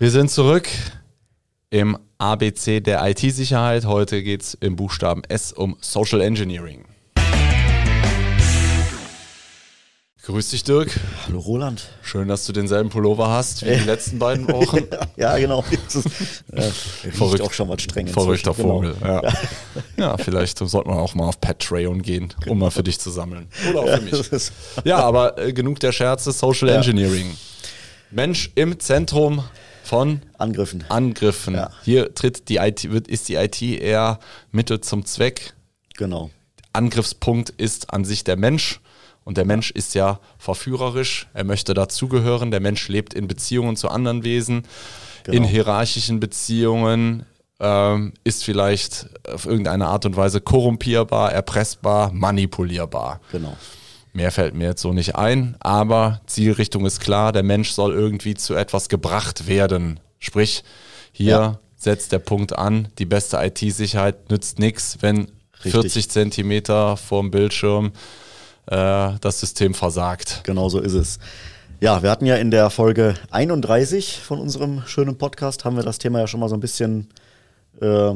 Wir sind zurück im ABC der IT-Sicherheit. Heute geht es im Buchstaben S um Social Engineering. Grüß dich, Dirk. Hallo, Roland. Schön, dass du denselben Pullover hast wie die letzten beiden Wochen. ja, genau. Das ist, äh, Verrückt. auch schon mal streng Verrückter inzwischen. Vogel. Genau. Ja. ja, vielleicht sollte man auch mal auf Patreon gehen, um mal für dich zu sammeln. Oder auch für mich. Ja, aber äh, genug der Scherze. Social Ja. Engineering. Mensch im Zentrum von Angriffen. Angriffen. Ja. Hier tritt die IT, wird, ist die IT eher Mittel zum Zweck. Genau. Angriffspunkt ist an sich der Mensch. Und der Mensch ist ja verführerisch. Er möchte dazugehören. Der Mensch lebt in Beziehungen zu anderen Wesen, Genau. in hierarchischen Beziehungen, ähm, ist vielleicht auf irgendeine Art und Weise korrumpierbar, erpressbar, manipulierbar. Genau. Mehr fällt mir jetzt so nicht ein, aber Zielrichtung ist klar, der Mensch soll irgendwie zu etwas gebracht werden. Sprich, hier Ja. setzt der Punkt an, die beste IT-Sicherheit nützt nichts, wenn Richtig. 40 Zentimeter vorm Bildschirm äh, das System versagt. Genau so ist es. Ja, wir hatten ja in der Folge 31 von unserem schönen Podcast, haben wir das Thema ja schon mal so ein bisschen äh,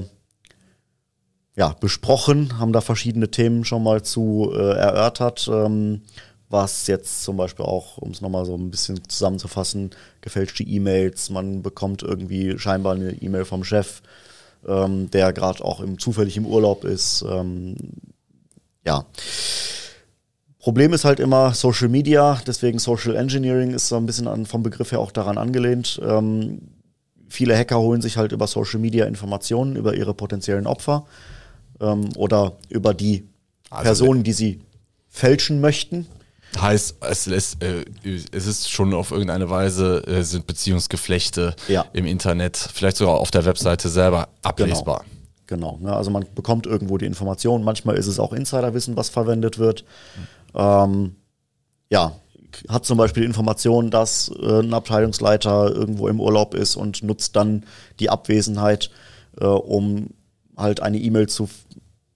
ja, besprochen, haben da verschiedene Themen schon mal zu äh, erörtert, ähm, was jetzt zum Beispiel auch, um es nochmal so ein bisschen zusammenzufassen, gefälschte E-Mails, man bekommt irgendwie scheinbar eine E-Mail vom Chef, ähm, der gerade auch im, zufällig im Urlaub ist. Ähm, ja. Problem ist halt immer Social Media, deswegen Social Engineering ist so ein bisschen an, vom Begriff her auch daran angelehnt. Ähm, viele Hacker holen sich halt über Social Media Informationen über ihre potenziellen Opfer ähm, oder über die Also- Personen, die sie fälschen möchten. Heißt, es, lässt, äh, es ist schon auf irgendeine Weise, äh, sind Beziehungsgeflechte Ja. im Internet, vielleicht sogar auf der Webseite selber ablesbar. Genau. Ne? Also man bekommt irgendwo die Information. Manchmal ist es auch Insiderwissen, was verwendet wird. Ähm, ja, hat zum Beispiel die Information, dass äh, ein Abteilungsleiter irgendwo im Urlaub ist und nutzt dann die Abwesenheit, äh, um halt eine E-Mail zu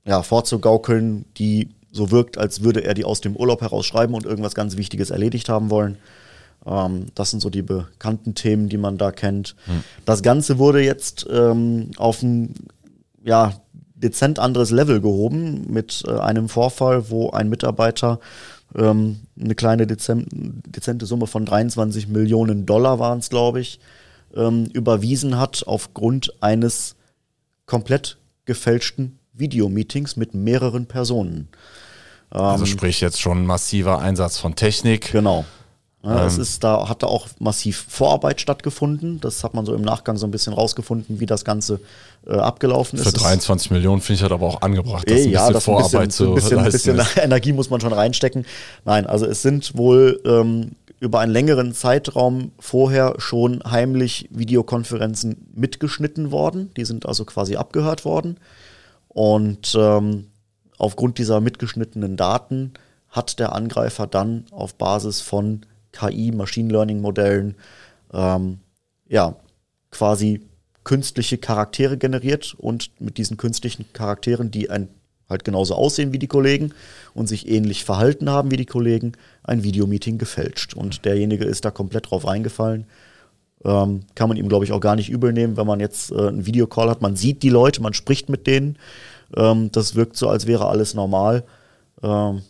ja, vorzugaukeln, die so wirkt, als würde er die aus dem Urlaub heraus schreiben und irgendwas ganz Wichtiges erledigt haben wollen. Ähm, das sind so die bekannten Themen, die man da kennt. Das Ganze wurde jetzt ähm, auf ein ja, dezent anderes Level gehoben mit äh, einem Vorfall, wo ein Mitarbeiter ähm, eine kleine dezent, dezente Summe von 23 Millionen Dollar waren es, glaube ich, ähm, überwiesen hat aufgrund eines komplett gefälschten Videomeetings mit mehreren Personen. Also sprich jetzt schon massiver Einsatz von Technik. Genau. Ja, es Ähm. ist, da hat da auch massiv Vorarbeit stattgefunden. Das hat man so im Nachgang so ein bisschen rausgefunden, wie das Ganze äh, abgelaufen ist. Für Es- 23 Millionen finde ich halt aber auch angebracht, dass Eh, ein ja, bisschen das Vorarbeit ein bisschen, zu ein bisschen, ein leisten bisschen ist. Energie muss man schon reinstecken. Nein, also es sind wohl ähm, über einen längeren Zeitraum vorher schon heimlich Videokonferenzen mitgeschnitten worden. Die sind also quasi abgehört worden. Und ähm, aufgrund dieser mitgeschnittenen Daten hat der Angreifer dann auf Basis von KI, Machine Learning Modellen, ähm, ja, quasi künstliche Charaktere generiert und mit diesen künstlichen Charakteren, die ein, halt genauso aussehen wie die Kollegen und sich ähnlich verhalten haben wie die Kollegen, ein Videomeeting gefälscht. Und derjenige ist da komplett drauf reingefallen. Ähm, kann man ihm, glaube ich, auch gar nicht übel nehmen, wenn man jetzt äh, einen Videocall hat. Man sieht die Leute, man spricht mit denen. Ähm, das wirkt so, als wäre alles normal. Ähm,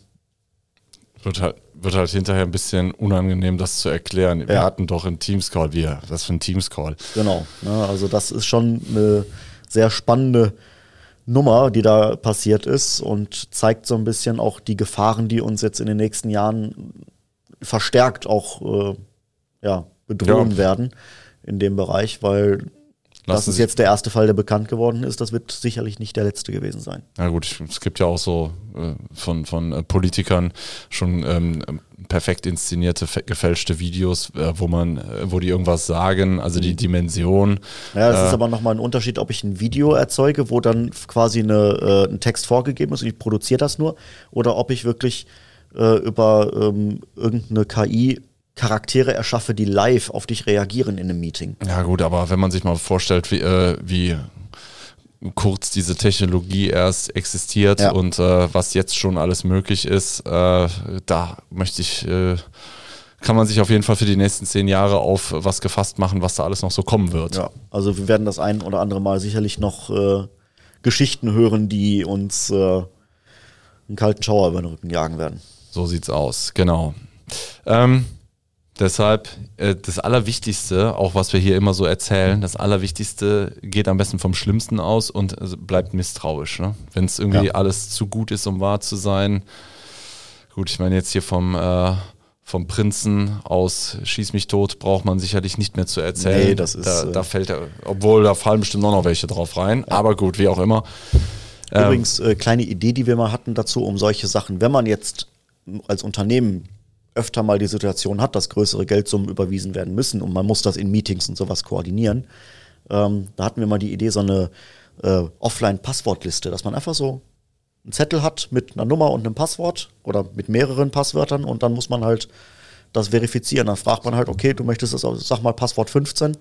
Wird halt, wird halt hinterher ein bisschen unangenehm, das zu erklären. Wir Ja. hatten doch einen Teams-Call. Wir, was für ein Teams-Call? Genau. Ne, also das ist schon eine sehr spannende Nummer, die da passiert ist und zeigt so ein bisschen auch die Gefahren, die uns jetzt in den nächsten Jahren verstärkt auch äh, ja, bedrohen Ja. werden in dem Bereich, weil das ist jetzt der erste Fall, der bekannt geworden ist. Das wird sicherlich nicht der letzte gewesen sein. Na gut, es gibt ja auch so äh, von, von äh, Politikern schon ähm, perfekt inszenierte, gefälschte Videos, äh, wo man, äh, wo die irgendwas sagen, also die Dimension. Ja, es Äh, ist aber nochmal ein Unterschied, ob ich ein Video erzeuge, wo dann quasi eine, äh, ein Text vorgegeben ist und ich produziere das nur, oder ob ich wirklich über ähm, irgendeine KI Charaktere erschaffe, die live auf dich reagieren in einem Meeting. Ja gut, aber wenn man sich mal vorstellt, wie, äh, wie kurz diese Technologie erst existiert Ja. und äh, was jetzt schon alles möglich ist, äh, da möchte ich äh, kann man sich auf jeden Fall für die nächsten zehn Jahre auf was gefasst machen, was da alles noch so kommen wird. Ja, also wir werden das ein oder andere Mal sicherlich noch äh, Geschichten hören, die uns äh, einen kalten Schauer über den Rücken jagen werden. So sieht's aus, genau. Ähm, deshalb äh, das Allerwichtigste, auch was wir hier immer so erzählen, das Allerwichtigste geht am besten vom Schlimmsten aus und äh, bleibt misstrauisch. Ne? Wenn es irgendwie Ja. alles zu gut ist, um wahr zu sein. Gut, ich meine jetzt hier vom äh, vom Prinzen aus Schieß mich tot braucht man sicherlich nicht mehr zu erzählen. Nee, das ist, da, äh, da fällt er, obwohl da fallen bestimmt auch noch welche drauf rein. Aber gut, wie auch immer. Ähm, Übrigens, äh, kleine Idee, die wir mal hatten dazu, um solche Sachen, wenn man jetzt als Unternehmen öfter mal die Situation hat, dass größere Geldsummen überwiesen werden müssen und man muss das in Meetings und sowas koordinieren, ähm, da hatten wir mal die Idee, so eine äh, Offline-Passwortliste, dass man einfach so einen Zettel hat mit einer Nummer und einem Passwort oder mit mehreren Passwörtern und dann muss man halt das verifizieren. Dann fragt man halt, okay, du möchtest das, sag mal Passwort 15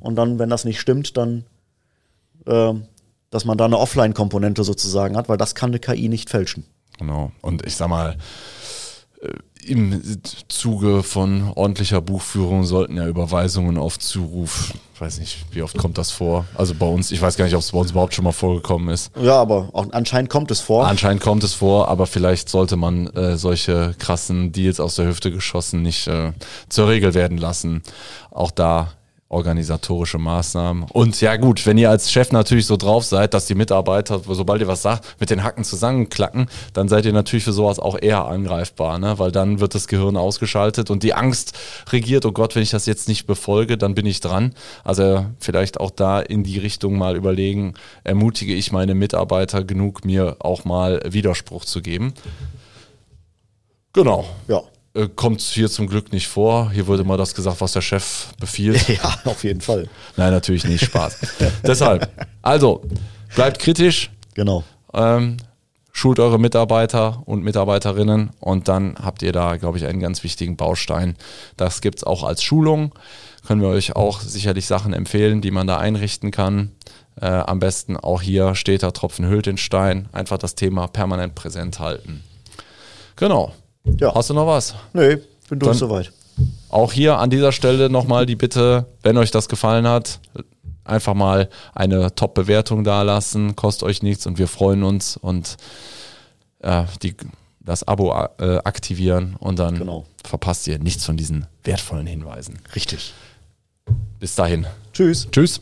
und dann, wenn das nicht stimmt, dann ähm, dass man da eine Offline-Komponente sozusagen hat, weil das kann eine KI nicht fälschen. Genau. Und ich sag mal, äh, im Zuge von ordentlicher Buchführung sollten ja Überweisungen auf Zuruf, ich weiß nicht, wie oft kommt das vor? Also bei uns, ich weiß gar nicht, ob es bei uns überhaupt schon mal vorgekommen ist. Ja, aber auch anscheinend kommt es vor. Anscheinend kommt es vor, aber vielleicht sollte man äh, solche krassen Deals aus der Hüfte geschossen nicht äh, zur Regel werden lassen. Auch da organisatorische Maßnahmen. Und ja gut, wenn ihr als Chef natürlich so drauf seid, dass die Mitarbeiter, sobald ihr was sagt, mit den Hacken zusammenklacken, dann seid ihr natürlich für sowas auch eher angreifbar, ne? weil dann wird das Gehirn ausgeschaltet und die Angst regiert, oh Gott, wenn ich das jetzt nicht befolge, dann bin ich dran. Also vielleicht auch da in die Richtung mal überlegen, ermutige ich meine Mitarbeiter genug, mir auch mal Widerspruch zu geben. Genau. ja. Äh, Kommt hier zum Glück nicht vor. Hier wurde mal das gesagt, was der Chef befiehlt. ja, auf jeden Fall. Nein, natürlich nicht. Spaß. Deshalb, also, bleibt kritisch, Genau. ähm, schult eure Mitarbeiter und Mitarbeiterinnen und dann habt ihr da, glaube ich, einen ganz wichtigen Baustein. Das gibt es auch als Schulung. Können wir euch auch sicherlich Sachen empfehlen, die man da einrichten kann. Äh, am besten auch hier steht Tropfen hüllt den Stein. Einfach das Thema permanent präsent halten. Genau. Ja. Hast du noch was? Nee, bin durch soweit. Auch hier an dieser Stelle nochmal die Bitte, wenn euch das gefallen hat, einfach mal eine Top-Bewertung dalassen, kostet euch nichts und wir freuen uns und äh, die, das Abo äh, aktivieren und dann Genau. verpasst ihr nichts von diesen wertvollen Hinweisen. Richtig. Bis dahin. Tschüss. Tschüss.